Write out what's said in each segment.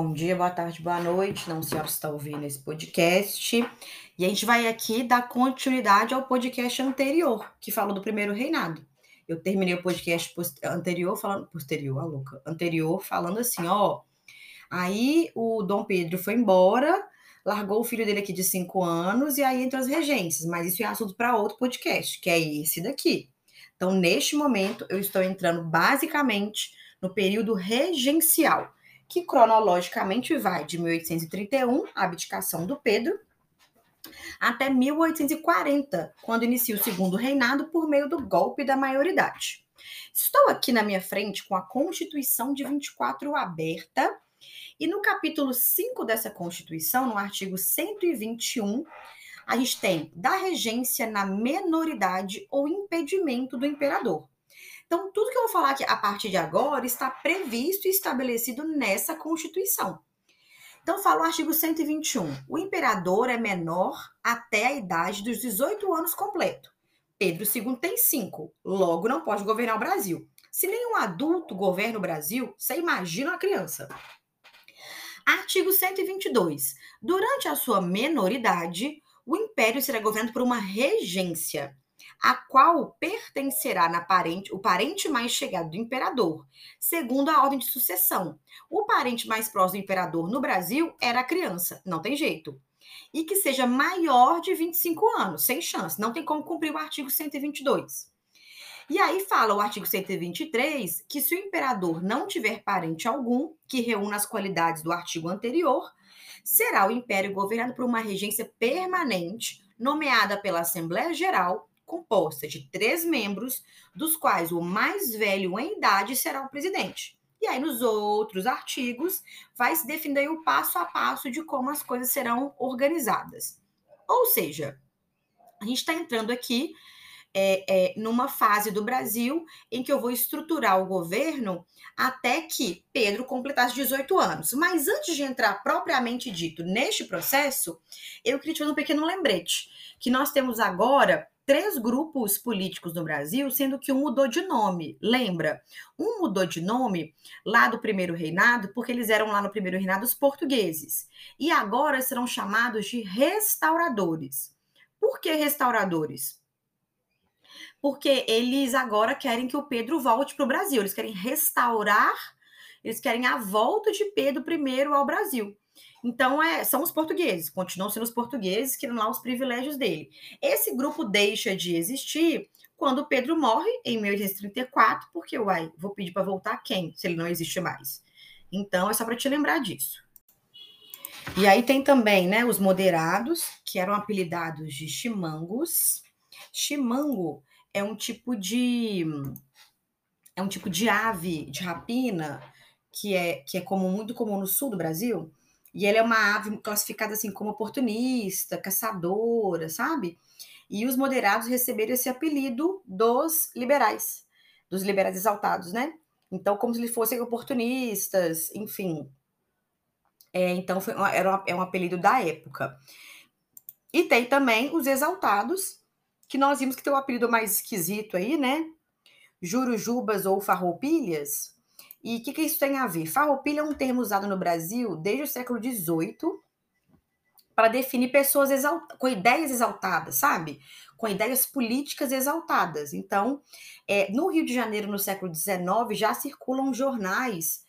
bom dia, boa tarde, boa noite. Não sei se está ouvindo esse podcast. E a gente vai aqui dar continuidade ao podcast anterior, que falou do primeiro reinado. Eu terminei o podcast anterior falando posterior, a louca, anterior falando assim, ó. Aí o Dom Pedro foi embora, largou o filho dele aqui de cinco anos e aí entrou as regências. Mas isso é assunto para outro podcast, que é esse daqui. Então, neste momento, eu estou entrando basicamente no período regencial que cronologicamente vai de 1831, a abdicação do Pedro, até 1840, quando inicia o segundo reinado por meio do golpe da maioridade. Estou aqui na minha frente com a Constituição de 24 aberta, e no capítulo 5 dessa Constituição, no artigo 121, a gente tem da regência na menoridade ou impedimento do imperador. Então, tudo que eu vou falar aqui a partir de agora está previsto e estabelecido nessa Constituição. Então, fala o artigo 121. O imperador é menor até a idade dos 18 anos completo. Pedro II tem 5, logo não pode governar o Brasil. Se nenhum adulto governa o Brasil, você imagina uma criança. Artigo 122. Durante a sua menoridade, o império será governado por uma regência a qual pertencerá parente, o parente mais chegado do imperador, segundo a ordem de sucessão. O parente mais próximo do imperador no Brasil era a criança, não tem jeito. E que seja maior de 25 anos, sem chance, não tem como cumprir o artigo 122. E aí fala o artigo 123 que se o imperador não tiver parente algum que reúna as qualidades do artigo anterior, será o império governado por uma regência permanente nomeada pela Assembleia Geral composta de três membros, dos quais o mais velho em idade será o presidente. E aí, nos outros artigos, vai se definir o passo a passo de como as coisas serão organizadas. Ou seja, a gente está entrando aqui é, é, numa fase do Brasil em que eu vou estruturar o governo até que Pedro completasse 18 anos. Mas antes de entrar propriamente dito neste processo, eu queria te fazer um pequeno lembrete, que nós temos agora três grupos políticos no Brasil, sendo que um mudou de nome. Lembra? Um mudou de nome lá do primeiro reinado, porque eles eram lá no primeiro reinado os portugueses. E agora serão chamados de restauradores. Por que restauradores? Porque eles agora querem que o Pedro volte para o Brasil. Eles querem restaurar, eles querem a volta de Pedro I ao Brasil. Então, é, são os portugueses, continuam sendo os portugueses, que lá os privilégios dele. Esse grupo deixa de existir quando Pedro morre em 1834, porque, uai, vou pedir para voltar quem, se ele não existe mais? Então, é só para te lembrar disso. E aí tem também, né, os moderados, que eram apelidados de chimangos. Chimango é um tipo de é um tipo de ave de rapina que é que é muito comum no sul do Brasil e ele é uma ave classificada assim como oportunista, caçadora, sabe? E os moderados receberam esse apelido dos liberais, dos liberais exaltados, né? Então, como se eles fossem oportunistas, enfim. É, então, foi, era é um apelido da época. E tem também os exaltados, que nós vimos que tem um apelido mais esquisito aí, né? Jurujubas ou farroupilhas, e o que, que isso tem a ver? Farroupilha é um termo usado no Brasil desde o século XVIII para definir pessoas com ideias exaltadas, sabe? Com ideias políticas exaltadas. Então, é, no Rio de Janeiro, no século XIX, já circulam jornais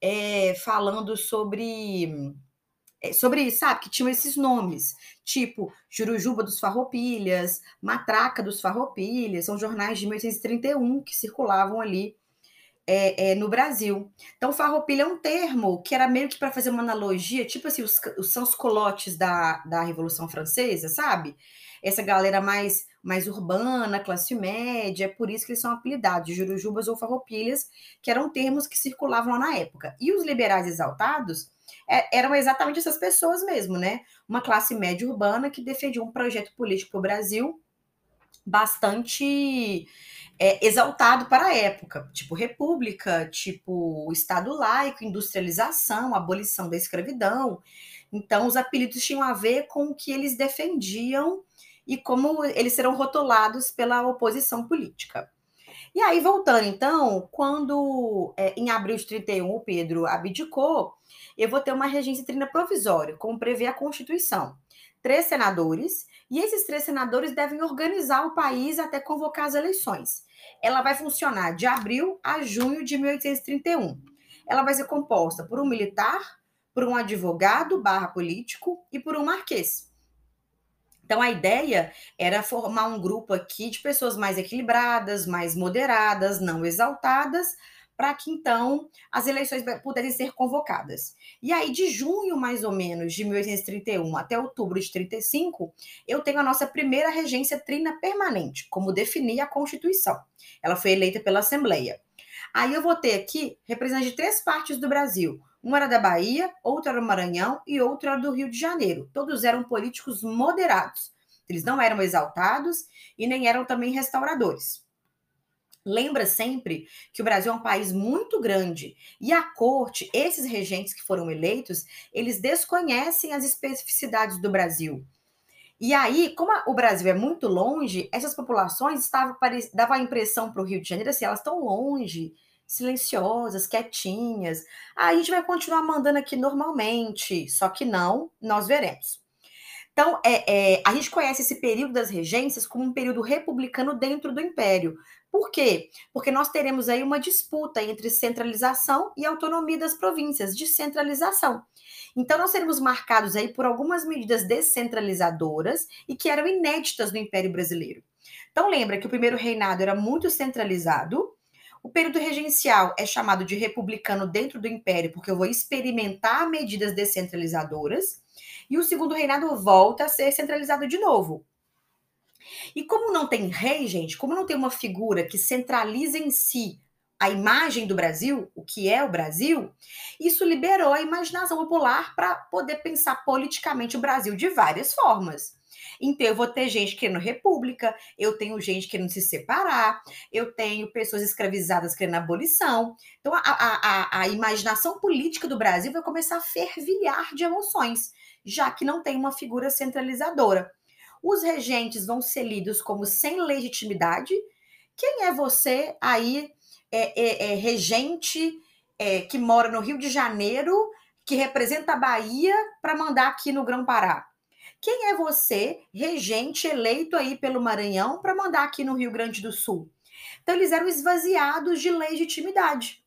é, falando sobre sobre isso, sabe? Que tinham esses nomes, tipo Jurujuba dos Farroupilhas, Matraca dos Farroupilhas, são jornais de 1831 que circulavam ali é, é, no Brasil. Então, farroupilha é um termo que era meio que para fazer uma analogia, tipo assim, os, os são os colotes da, da Revolução Francesa, sabe? Essa galera mais, mais urbana, classe média, é por isso que eles são apelidados jurujubas ou farroupilhas, que eram termos que circulavam lá na época. E os liberais exaltados é, eram exatamente essas pessoas mesmo, né? Uma classe média urbana que defendia um projeto político para o Brasil bastante é, exaltado para a época, tipo república, tipo Estado laico, industrialização, abolição da escravidão. Então, os apelidos tinham a ver com o que eles defendiam e como eles serão rotulados pela oposição política. E aí, voltando, então, quando é, em abril de 31 o Pedro abdicou, eu vou ter uma regência trina provisória, como prevê a Constituição. Três senadores, e esses três senadores devem organizar o país até convocar as eleições. Ela vai funcionar de abril a junho de 1831. Ela vai ser composta por um militar, por um advogado barra político e por um marquês. Então a ideia era formar um grupo aqui de pessoas mais equilibradas, mais moderadas, não exaltadas, para que então as eleições pudessem ser convocadas. E aí, de junho, mais ou menos, de 1831 até outubro de 35, eu tenho a nossa primeira regência trina permanente, como definia a Constituição. Ela foi eleita pela Assembleia. Aí eu vou ter aqui representantes de três partes do Brasil: um era da Bahia, outro era do Maranhão e outro era do Rio de Janeiro. Todos eram políticos moderados. Eles não eram exaltados e nem eram também restauradores. Lembra sempre que o Brasil é um país muito grande e a corte, esses regentes que foram eleitos, eles desconhecem as especificidades do Brasil. E aí, como o Brasil é muito longe, essas populações estavam dava a impressão para o Rio de Janeiro assim, elas estão longe, silenciosas, quietinhas. Ah, a gente vai continuar mandando aqui normalmente, só que não, nós veremos. Então, é, é, a gente conhece esse período das regências como um período republicano dentro do Império. Por quê? Porque nós teremos aí uma disputa entre centralização e autonomia das províncias, descentralização. Então, nós seremos marcados aí por algumas medidas descentralizadoras e que eram inéditas no Império Brasileiro. Então, lembra que o primeiro reinado era muito centralizado, o período regencial é chamado de republicano dentro do império, porque eu vou experimentar medidas descentralizadoras. E o segundo reinado volta a ser centralizado de novo. E como não tem rei, gente, como não tem uma figura que centraliza em si a imagem do Brasil, o que é o Brasil, isso liberou a imaginação popular para poder pensar politicamente o Brasil de várias formas. Então, eu vou ter gente querendo república, eu tenho gente querendo se separar, eu tenho pessoas escravizadas querendo abolição. Então, a, a, a imaginação política do Brasil vai começar a fervilhar de emoções, já que não tem uma figura centralizadora. Os regentes vão ser lidos como sem legitimidade. Quem é você aí, é, é, é regente é, que mora no Rio de Janeiro, que representa a Bahia, para mandar aqui no Grão-Pará? Quem é você, regente eleito aí pelo Maranhão, para mandar aqui no Rio Grande do Sul? Então, eles eram esvaziados de legitimidade.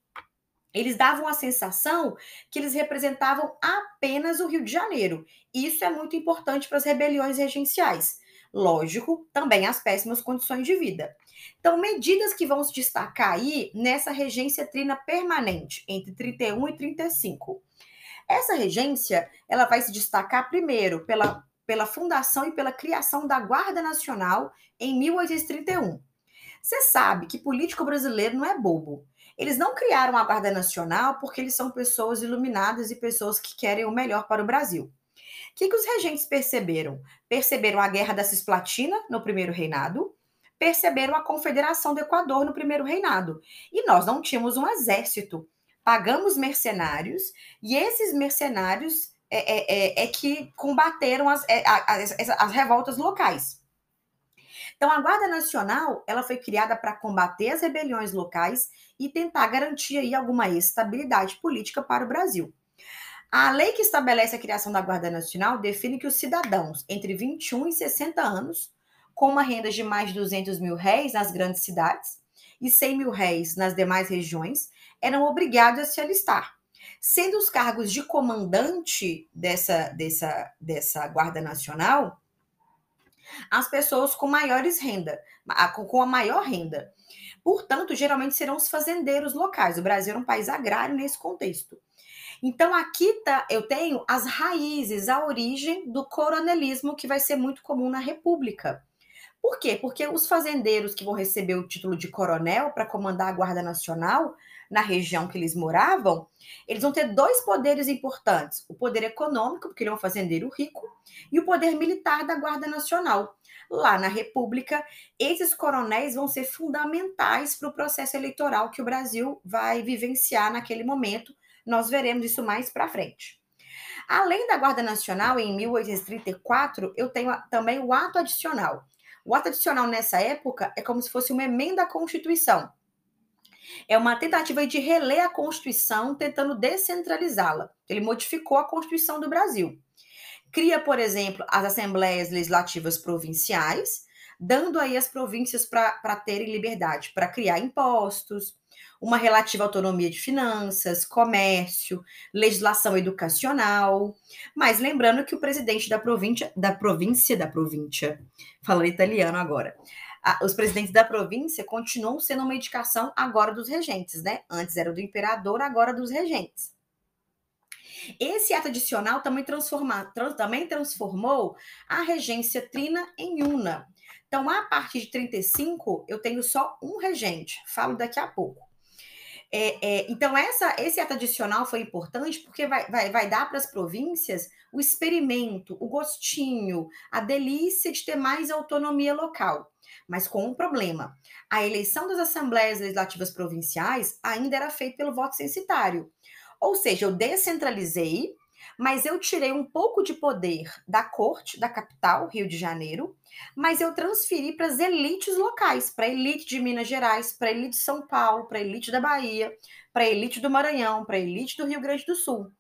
Eles davam a sensação que eles representavam apenas o Rio de Janeiro. Isso é muito importante para as rebeliões regenciais. Lógico, também as péssimas condições de vida. Então, medidas que vão se destacar aí nessa regência trina permanente, entre 31 e 35. Essa regência, ela vai se destacar primeiro pela pela fundação e pela criação da Guarda Nacional em 1831. Você sabe que político brasileiro não é bobo. Eles não criaram a Guarda Nacional porque eles são pessoas iluminadas e pessoas que querem o melhor para o Brasil. O que, que os regentes perceberam? Perceberam a Guerra da Cisplatina no primeiro reinado, perceberam a Confederação do Equador no primeiro reinado. E nós não tínhamos um exército. Pagamos mercenários e esses mercenários é, é, é, é que combateram as, é, as, as revoltas locais. Então, a Guarda Nacional ela foi criada para combater as rebeliões locais e tentar garantir aí alguma estabilidade política para o Brasil. A lei que estabelece a criação da Guarda Nacional define que os cidadãos entre 21 e 60 anos, com uma renda de mais de 200 mil réis nas grandes cidades e 100 mil réis nas demais regiões, eram obrigados a se alistar sendo os cargos de comandante dessa, dessa, dessa Guarda Nacional as pessoas com maiores renda, com a maior renda. Portanto, geralmente serão os fazendeiros locais. O Brasil é um país agrário nesse contexto. Então, aqui tá, eu tenho as raízes, a origem do coronelismo que vai ser muito comum na República. Por quê? Porque os fazendeiros que vão receber o título de coronel para comandar a Guarda Nacional na região que eles moravam, eles vão ter dois poderes importantes: o poder econômico, porque ele é um fazendeiro rico, e o poder militar da Guarda Nacional. Lá na República, esses coronéis vão ser fundamentais para o processo eleitoral que o Brasil vai vivenciar naquele momento. Nós veremos isso mais para frente. Além da Guarda Nacional, em 1834, eu tenho também o ato adicional. O ato adicional nessa época é como se fosse uma emenda à Constituição. É uma tentativa de reler a Constituição, tentando descentralizá-la. Ele modificou a Constituição do Brasil. Cria, por exemplo, as assembleias legislativas provinciais, dando aí as províncias para terem liberdade para criar impostos, uma relativa autonomia de finanças, comércio, legislação educacional. Mas lembrando que o presidente da província, da província, da província, falando italiano agora, os presidentes da província continuam sendo uma indicação agora dos regentes, né? Antes era do imperador, agora dos regentes. Esse ato adicional também, transforma, trans, também transformou a regência trina em una. Então, a partir de 35, eu tenho só um regente. Falo daqui a pouco. É, é, então, essa, esse ato adicional foi importante porque vai, vai, vai dar para as províncias o experimento, o gostinho, a delícia de ter mais autonomia local. Mas com um problema: a eleição das assembleias legislativas provinciais ainda era feita pelo voto censitário. Ou seja, eu descentralizei, mas eu tirei um pouco de poder da corte da capital, Rio de Janeiro, mas eu transferi para as elites locais, para a elite de Minas Gerais, para a elite de São Paulo, para a elite da Bahia, para a elite do Maranhão, para a elite do Rio Grande do Sul.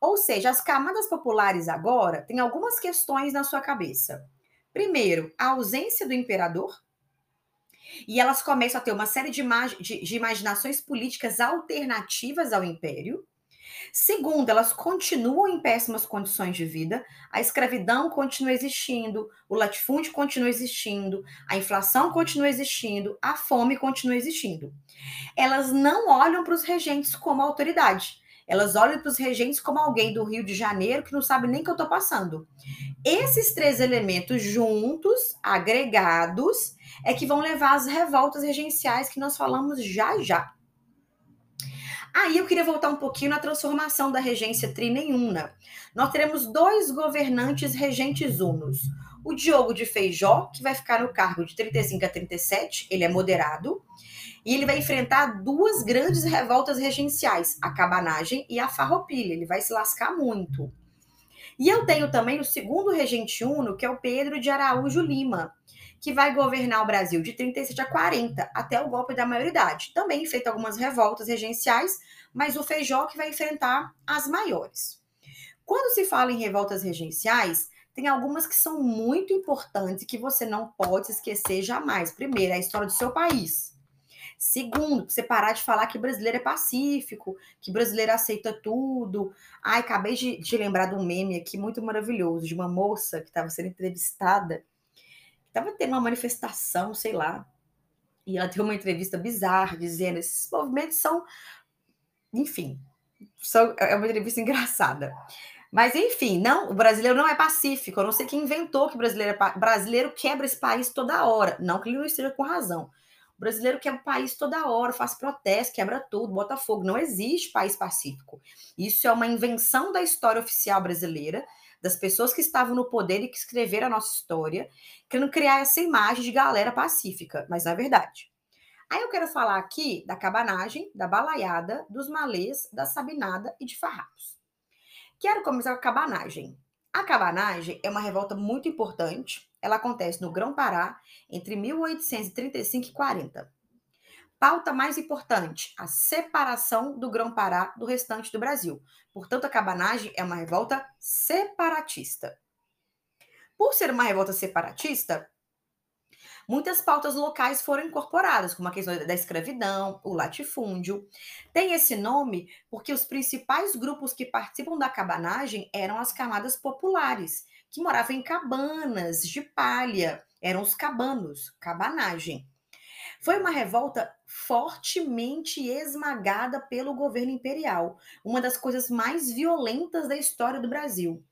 Ou seja, as camadas populares agora têm algumas questões na sua cabeça. Primeiro, a ausência do imperador, e elas começam a ter uma série de, de, de imaginações políticas alternativas ao império. Segundo, elas continuam em péssimas condições de vida, a escravidão continua existindo, o latifúndio continua existindo, a inflação continua existindo, a fome continua existindo. Elas não olham para os regentes como autoridade. Elas olham para os regentes como alguém do Rio de Janeiro que não sabe nem que eu estou passando. Esses três elementos juntos, agregados, é que vão levar às revoltas regenciais que nós falamos já já. Aí eu queria voltar um pouquinho na transformação da regência trinenhuna. Nós teremos dois governantes regentes unos. O Diogo de Feijó, que vai ficar no cargo de 35 a 37, ele é moderado, e ele vai enfrentar duas grandes revoltas regenciais, a cabanagem e a farroupilha. Ele vai se lascar muito. E eu tenho também o segundo regente uno, que é o Pedro de Araújo Lima, que vai governar o Brasil de 37 a 40, até o golpe da maioridade. Também feito algumas revoltas regenciais, mas o Feijó que vai enfrentar as maiores. Quando se fala em revoltas regenciais, tem algumas que são muito importantes e que você não pode esquecer jamais. Primeiro, a história do seu país. Segundo, você parar de falar que brasileiro é pacífico, que brasileiro aceita tudo. Ai, acabei de, de lembrar de um meme aqui muito maravilhoso, de uma moça que estava sendo entrevistada Estava tendo uma manifestação, sei lá, e ela deu uma entrevista bizarra, dizendo: esses movimentos são. Enfim, são, é uma entrevista engraçada. Mas, enfim, não, o brasileiro não é pacífico. Eu não sei quem inventou que brasileiro, é, brasileiro quebra esse país toda hora. Não que ele não esteja com razão. Brasileiro quebra o país toda hora, faz protesto, quebra tudo, bota fogo. Não existe país pacífico. Isso é uma invenção da história oficial brasileira das pessoas que estavam no poder e que escreveram a nossa história, querendo criar essa imagem de galera pacífica, mas não é verdade. Aí eu quero falar aqui da cabanagem, da balaiada, dos malês, da sabinada e de farrapos. Quero começar com a cabanagem. A cabanagem é uma revolta muito importante. Ela acontece no Grão-Pará entre 1835 e 40. Pauta mais importante: a separação do Grão-Pará do restante do Brasil. Portanto, a cabanagem é uma revolta separatista. Por ser uma revolta separatista, muitas pautas locais foram incorporadas, como a questão da escravidão, o latifúndio. Tem esse nome porque os principais grupos que participam da cabanagem eram as camadas populares, que moravam em cabanas de palha, eram os cabanos, cabanagem. Foi uma revolta fortemente esmagada pelo governo imperial, uma das coisas mais violentas da história do Brasil.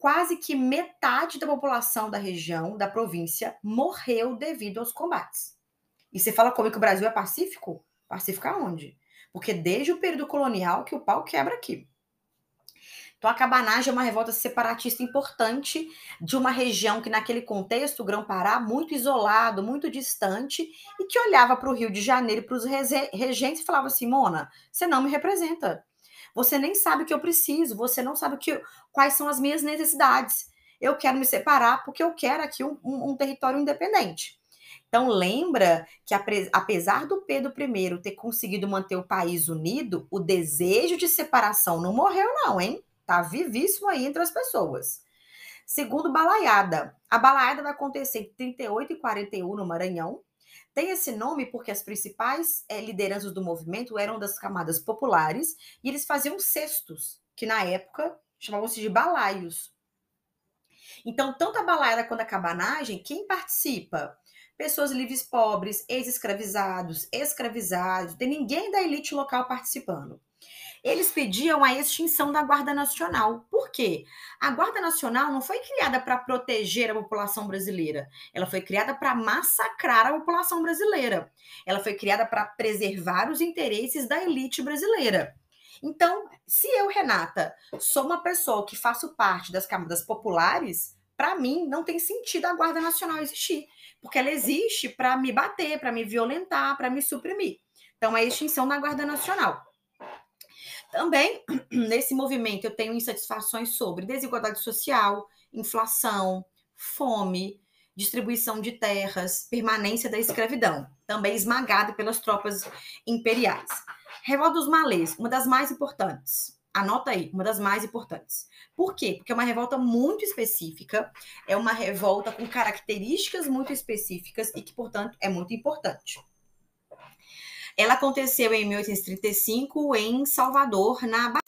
Quase que metade da população da região, da província, morreu devido aos combates. E você fala como é que o Brasil é pacífico? Pacífico aonde? Porque desde o período colonial que o pau quebra aqui. Então, a cabanagem é uma revolta separatista importante de uma região que, naquele contexto, o Grão-Pará, muito isolado, muito distante, e que olhava para o Rio de Janeiro, para os regentes, e falava assim: Mona, você não me representa. Você nem sabe o que eu preciso, você não sabe o que, quais são as minhas necessidades. Eu quero me separar porque eu quero aqui um, um, um território independente. Então, lembra que apesar do Pedro I ter conseguido manter o país unido, o desejo de separação não morreu, não, hein? Tá vivíssimo aí entre as pessoas. Segundo Balaiada. A Balaiada vai acontecer em 38 e 41 no Maranhão. Tem esse nome porque as principais é, lideranças do movimento eram das camadas populares e eles faziam cestos, que na época chamavam-se de balaios. Então, tanto a balaiada quanto a cabanagem, quem participa? pessoas livres pobres, ex-escravizados, escravizados, tem ninguém da elite local participando. Eles pediam a extinção da Guarda Nacional. Por quê? A Guarda Nacional não foi criada para proteger a população brasileira. Ela foi criada para massacrar a população brasileira. Ela foi criada para preservar os interesses da elite brasileira. Então, se eu, Renata, sou uma pessoa que faço parte das camadas populares, para mim não tem sentido a Guarda Nacional existir porque ela existe para me bater, para me violentar, para me suprimir. Então, a extinção da Guarda Nacional. Também, nesse movimento, eu tenho insatisfações sobre desigualdade social, inflação, fome, distribuição de terras, permanência da escravidão, também esmagada pelas tropas imperiais. Revolta dos Malês, uma das mais importantes. Anota aí, uma das mais importantes. Por quê? Porque é uma revolta muito específica, é uma revolta com características muito específicas e que, portanto, é muito importante. Ela aconteceu em 1835 em Salvador, na Bahia.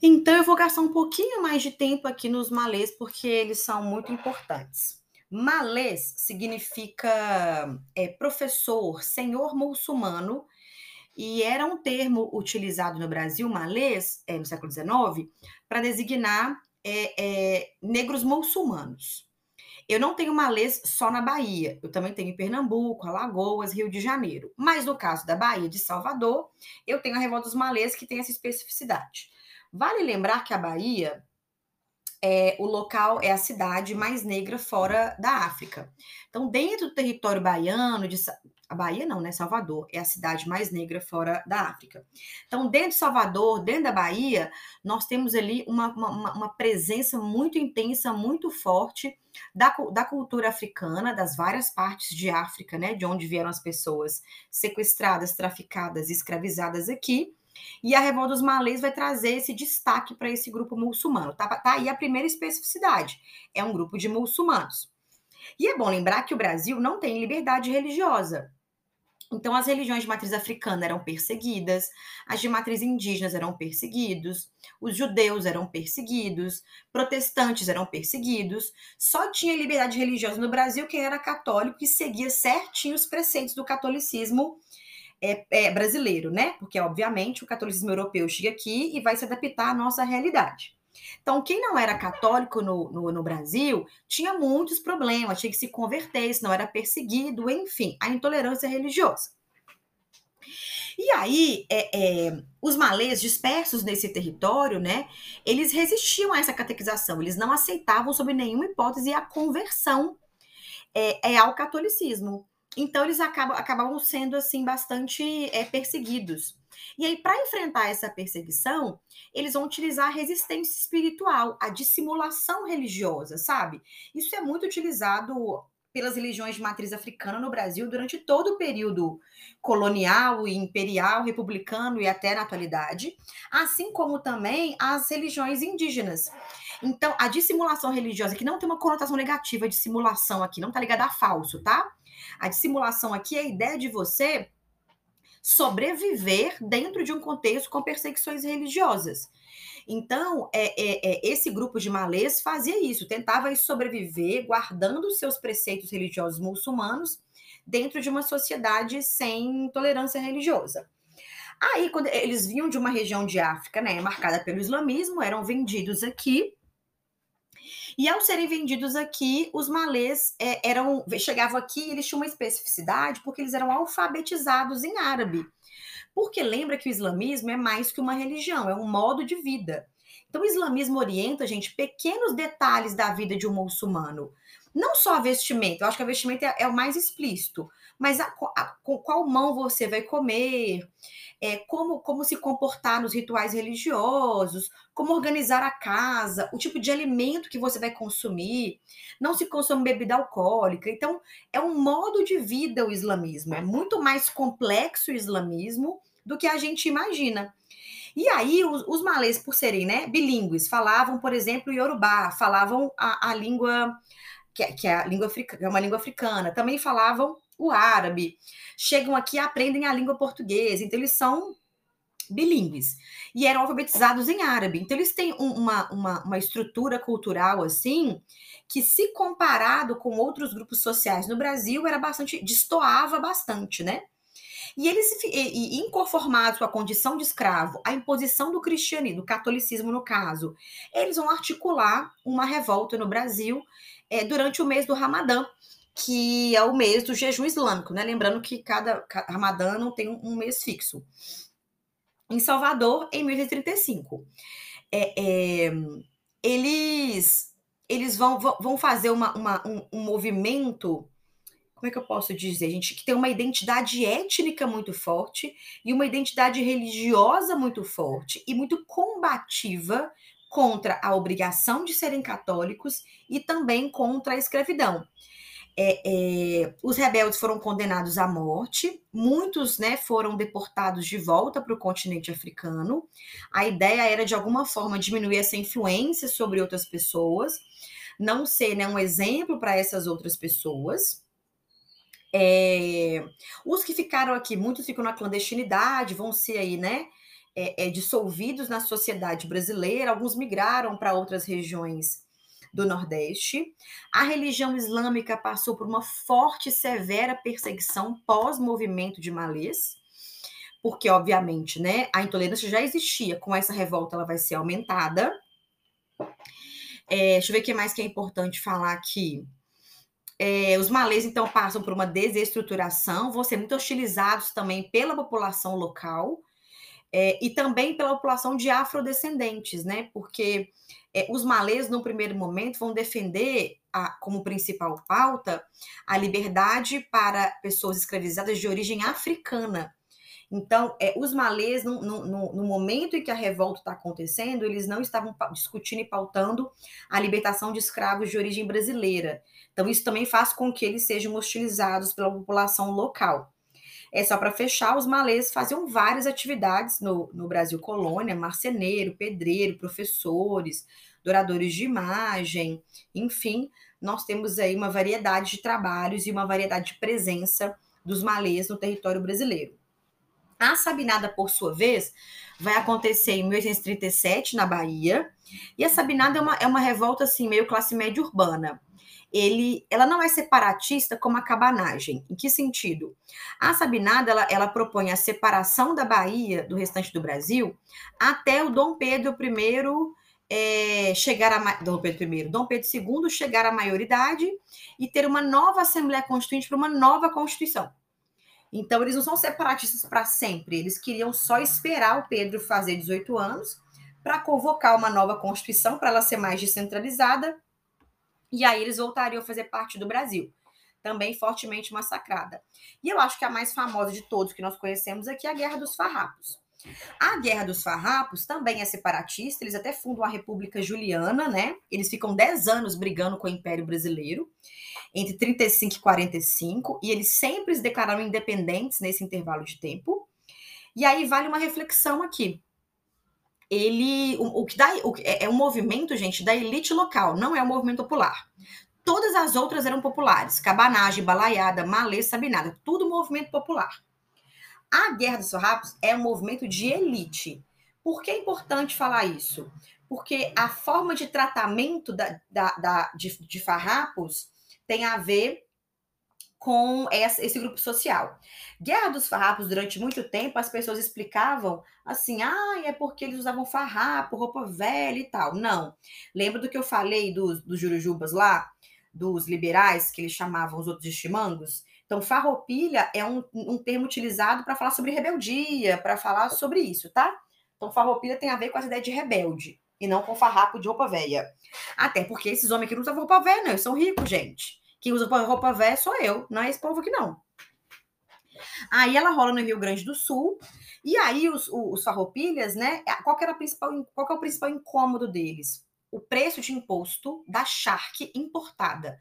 Então, eu vou gastar um pouquinho mais de tempo aqui nos malês, porque eles são muito importantes. Malês significa é, professor, senhor muçulmano, e era um termo utilizado no Brasil, malês, é, no século XIX, para designar é, é, negros muçulmanos. Eu não tenho malês só na Bahia, eu também tenho em Pernambuco, Alagoas, Rio de Janeiro. Mas no caso da Bahia, de Salvador, eu tenho a revolta dos malês que tem essa especificidade. Vale lembrar que a Bahia é, o local é a cidade mais negra fora da África. Então, dentro do território baiano, de, a Bahia não, né? Salvador é a cidade mais negra fora da África. Então, dentro de Salvador, dentro da Bahia, nós temos ali uma, uma, uma presença muito intensa, muito forte da, da cultura africana, das várias partes de África, né? De onde vieram as pessoas sequestradas, traficadas, escravizadas aqui. E a Revolta dos Malês vai trazer esse destaque para esse grupo muçulmano. Tá, tá aí a primeira especificidade: é um grupo de muçulmanos. E é bom lembrar que o Brasil não tem liberdade religiosa. Então, as religiões de matriz africana eram perseguidas, as de matriz indígenas eram perseguidos, os judeus eram perseguidos, protestantes eram perseguidos. Só tinha liberdade religiosa no Brasil quem era católico e seguia certinho os preceitos do catolicismo é, é, brasileiro, né? Porque, obviamente, o catolicismo europeu chega aqui e vai se adaptar à nossa realidade. Então, quem não era católico no, no, no, Brasil tinha muitos problemas, tinha que se converter, senão era perseguido, enfim, a intolerância religiosa. E aí, é, é, os malês dispersos nesse território, né, eles resistiam a essa catequização, eles não aceitavam, sob nenhuma hipótese, a conversão é, é ao catolicismo. Então, eles acabam, acabavam sendo, assim, bastante é, perseguidos. E aí, para enfrentar essa perseguição, eles vão utilizar a resistência espiritual, a dissimulação religiosa, sabe? Isso é muito utilizado pelas religiões de matriz africana no Brasil durante todo o período colonial imperial, republicano e até na atualidade, assim como também as religiões indígenas. Então, a dissimulação religiosa, que não tem uma conotação negativa de simulação aqui, não está ligada a falso, tá? A dissimulação aqui é a ideia de você sobreviver dentro de um contexto com perseguições religiosas. Então, é, é, é, esse grupo de malês fazia isso, tentava sobreviver guardando seus preceitos religiosos muçulmanos dentro de uma sociedade sem tolerância religiosa. Aí, quando eles vinham de uma região de África, né, marcada pelo islamismo, eram vendidos aqui e ao serem vendidos aqui, os malês é, eram chegavam aqui, eles tinham uma especificidade porque eles eram alfabetizados em árabe. Porque lembra que o islamismo é mais que uma religião, é um modo de vida. Então, o islamismo orienta, gente, pequenos detalhes da vida de um muçulmano. Não só a vestimenta, eu acho que a vestimenta é, é o mais explícito, mas a, a, com qual mão você vai comer, é, como, como se comportar nos rituais religiosos, como organizar a casa, o tipo de alimento que você vai consumir, não se consome bebida alcoólica. Então, é um modo de vida o islamismo, é muito mais complexo o islamismo do que a gente imagina. E aí, os, os malês, por serem né, bilíngues, falavam, por exemplo, Yorubá, falavam a, a língua, que, é, que é, a língua africana, é uma língua africana, também falavam o árabe, chegam aqui e aprendem a língua portuguesa, então eles são bilíngues e eram alfabetizados em árabe. Então eles têm uma, uma, uma estrutura cultural assim que, se comparado com outros grupos sociais no Brasil, era bastante, destoava bastante, né? E eles, inconformados com a condição de escravo, a imposição do cristianismo, do catolicismo no caso, eles vão articular uma revolta no Brasil é, durante o mês do Ramadã, que é o mês do jejum islâmico, né? Lembrando que cada, cada Ramadã não tem um, um, mês fixo. Em Salvador, em 1835. É, é, eles eles vão, vão fazer uma, uma um, um, movimento, como é que eu posso dizer, gente, que tem uma identidade étnica muito forte e uma identidade religiosa muito forte e muito combativa contra a obrigação de serem católicos e também contra a escravidão é, é, os rebeldes foram condenados à morte, muitos né, foram deportados de volta para o continente africano. A ideia era, de alguma forma, diminuir essa influência sobre outras pessoas, não ser né, um exemplo para essas outras pessoas. É, os que ficaram aqui, muitos ficam na clandestinidade, vão ser aí, né? É, é, dissolvidos na sociedade brasileira, alguns migraram para outras regiões do Nordeste. A religião islâmica passou por uma forte e severa perseguição pós-movimento de Malês, porque, obviamente, né, a intolerância já existia, com essa revolta ela vai ser aumentada. É, deixa eu ver o que mais que é importante falar aqui. É, os malês, então, passam por uma desestruturação, vão ser muito hostilizados também pela população local é, e também pela população de afrodescendentes, né? Porque é, os malês, no primeiro momento, vão defender a, como principal pauta a liberdade para pessoas escravizadas de origem africana. Então, é, os malês, no, no, no, momento em que a revolta está acontecendo, eles não estavam discutindo e pautando a libertação de escravos de origem brasileira. Então, isso também faz com que eles sejam hostilizados pela população local. É só para fechar, os malês faziam várias atividades no, no Brasil colônia, marceneiro, pedreiro, professores, douradores de imagem, enfim, nós temos aí uma variedade de trabalhos e uma variedade de presença dos malês no território brasileiro. A Sabinada, por sua vez, vai acontecer em 1837, na Bahia, e a Sabinada é uma, é uma revolta, assim, meio classe média urbana ele, ela não é separatista como a cabanagem. Em que sentido? A Sabinada ela, ela propõe a separação da Bahia do restante do Brasil até o Dom Pedro I é, chegar a Dom Pedro I, Dom Pedro II chegar à maioridade e ter uma nova Assembleia Constituinte para uma nova Constituição. Então, eles não são separatistas para sempre, eles queriam só esperar o Pedro fazer 18 anos para convocar uma nova Constituição, para ela ser mais descentralizada e aí eles voltariam a fazer parte do Brasil, também fortemente massacrada. E eu acho que a mais famosa de todos que nós conhecemos aqui é a Guerra dos Farrapos. A Guerra dos Farrapos também é separatista, eles até fundam a República Juliana, né? Eles ficam 10 anos brigando com o Império Brasileiro, entre 35 e 45, e eles sempre se declararam independentes nesse intervalo de tempo. E aí vale uma reflexão aqui ele o, o que dá o, é, é um movimento, gente, da elite local, não é um movimento popular. Todas as outras eram populares, cabanagem, balaiada, malê, sabinada, tudo movimento popular. A Guerra dos Farrapos é um movimento de elite. Por que é importante falar isso? Porque a forma de tratamento da, da, da de, de farrapos tem a ver com esse grupo social. Guerra dos Farrapos, durante muito tempo, as pessoas explicavam assim: ah, é porque eles usavam farrapo, roupa velha e tal. Não. Lembra do que eu falei dos, dos jurujubas lá? Dos liberais, que eles chamavam os outros de chimangos? Então, farroupilha é um, um termo utilizado para falar sobre rebeldia, para falar sobre isso, tá? Então, farroupilha tem a ver com essa ideia de rebelde. e não com farrapo de roupa velha. Até porque esses homens aqui não usam roupa velha, não. Eles são ricos, gente. Quem usa roupa velha sou eu, não é esse povo aqui, não. Aí ela rola no Rio Grande do Sul. E aí os, os farroupilhas, né? Qual, que era a principal, qual que é o principal incômodo deles? O preço de imposto da charque importada.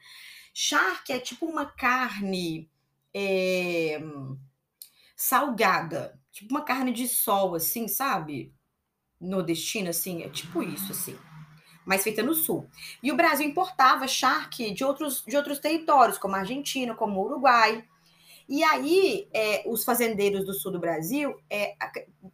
Charque é tipo uma carne é, salgada, tipo uma carne de sol, assim, sabe? Nordestina, assim, é tipo isso, assim mas feita no sul. E o Brasil importava charque de outros, de outros territórios, como a Argentina, como o Uruguai. E aí, é, os fazendeiros do sul do Brasil é,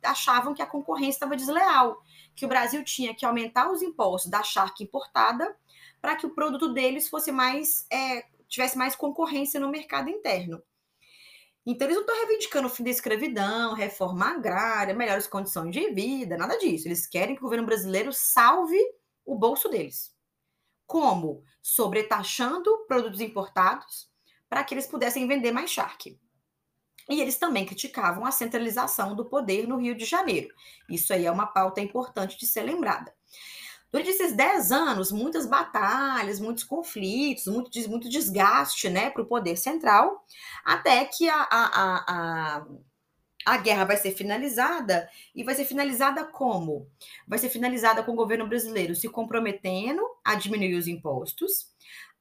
achavam que a concorrência estava desleal, que o Brasil tinha que aumentar os impostos da charque importada para que o produto deles fosse mais é, tivesse mais concorrência no mercado interno. Então, eles não estão reivindicando o fim da escravidão, reforma agrária, melhores condições de vida, nada disso. Eles querem que o governo brasileiro salve o bolso deles. Como? Sobretaxando produtos importados para que eles pudessem vender mais charque. E eles também criticavam a centralização do poder no Rio de Janeiro. Isso aí é uma pauta importante de ser lembrada. Durante esses 10 anos, muitas batalhas, muitos conflitos, muito, muito desgaste né, para o poder central, até que a, a, a, a guerra vai ser finalizada e vai ser finalizada como? Vai ser finalizada com o governo brasileiro se comprometendo a diminuir os impostos,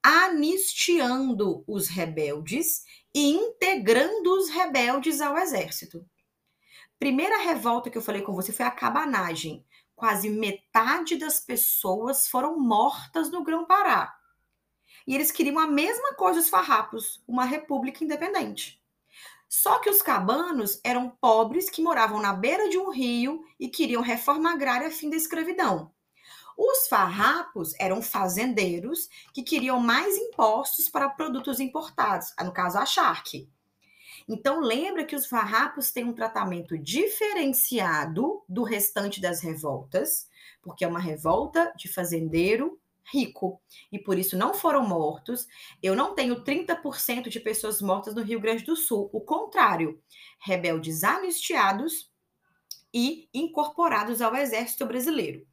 anistiando os rebeldes e integrando os rebeldes ao exército. Primeira revolta que eu falei com você foi a cabanagem. Quase metade das pessoas foram mortas no Grão-Pará. E eles queriam a mesma coisa os farrapos, uma república independente. Só que os cabanos eram pobres que moravam na beira de um rio e queriam reforma agrária a fim da escravidão. Os farrapos eram fazendeiros que queriam mais impostos para produtos importados, no caso a charque. Então lembra que os farrapos têm um tratamento diferenciado do restante das revoltas, porque é uma revolta de fazendeiro rico e por isso não foram mortos. Eu não tenho 30% de pessoas mortas no Rio Grande do Sul, o contrário, rebeldes anistiados e incorporados ao exército brasileiro.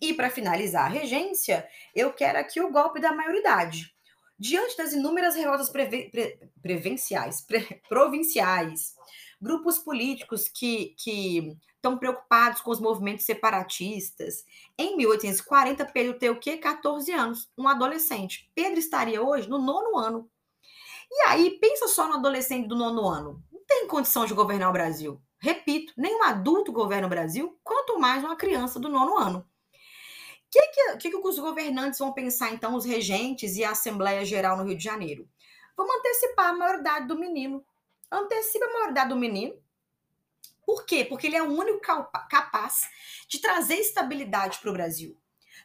E para finalizar a regência, eu quero aqui o golpe da maioridade. Diante das inúmeras revoltas preve, pre, prevenciais, pre, provinciais, grupos políticos que, que estão preocupados com os movimentos separatistas. Em 1840, Pedro tem o quê? 14 anos, um adolescente. Pedro estaria hoje no nono ano. E aí, pensa só no adolescente do nono ano. Não tem condição de governar o Brasil. Repito, nem um adulto governa o Brasil, quanto mais uma criança do nono ano. Que, que, que os governantes vão pensar, então, os regentes e a Assembleia Geral no Rio de Janeiro? Vamos antecipar a maioridade do menino. Antecipa a maioridade do menino. Por quê? Porque ele é o único capaz de trazer estabilidade para o Brasil.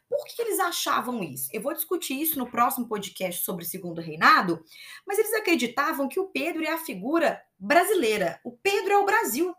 Por que eles achavam isso? Eu vou discutir isso no próximo podcast sobre o Segundo Reinado, mas eles acreditavam que o Pedro é a figura brasileira. O Pedro é o Brasil.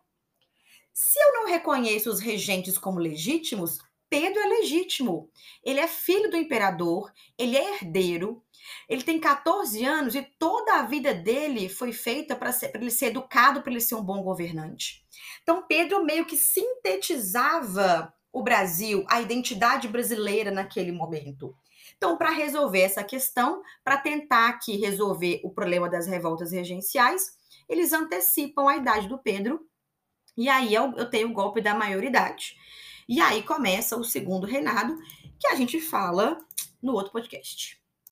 Se eu não reconheço os regentes como legítimos, Pedro é legítimo. Ele é filho do imperador, ele é herdeiro, ele tem 14 anos e toda a vida dele foi feita para ele ser educado, para ele ser um bom governante. Então, Pedro meio que sintetizava o Brasil, a identidade brasileira naquele momento. Então, para resolver essa questão, para tentar aqui resolver o problema das revoltas regenciais, eles antecipam a idade do Pedro e aí eu, eu tenho o golpe da maioridade. E aí começa o segundo reinado, que a gente fala no outro podcast.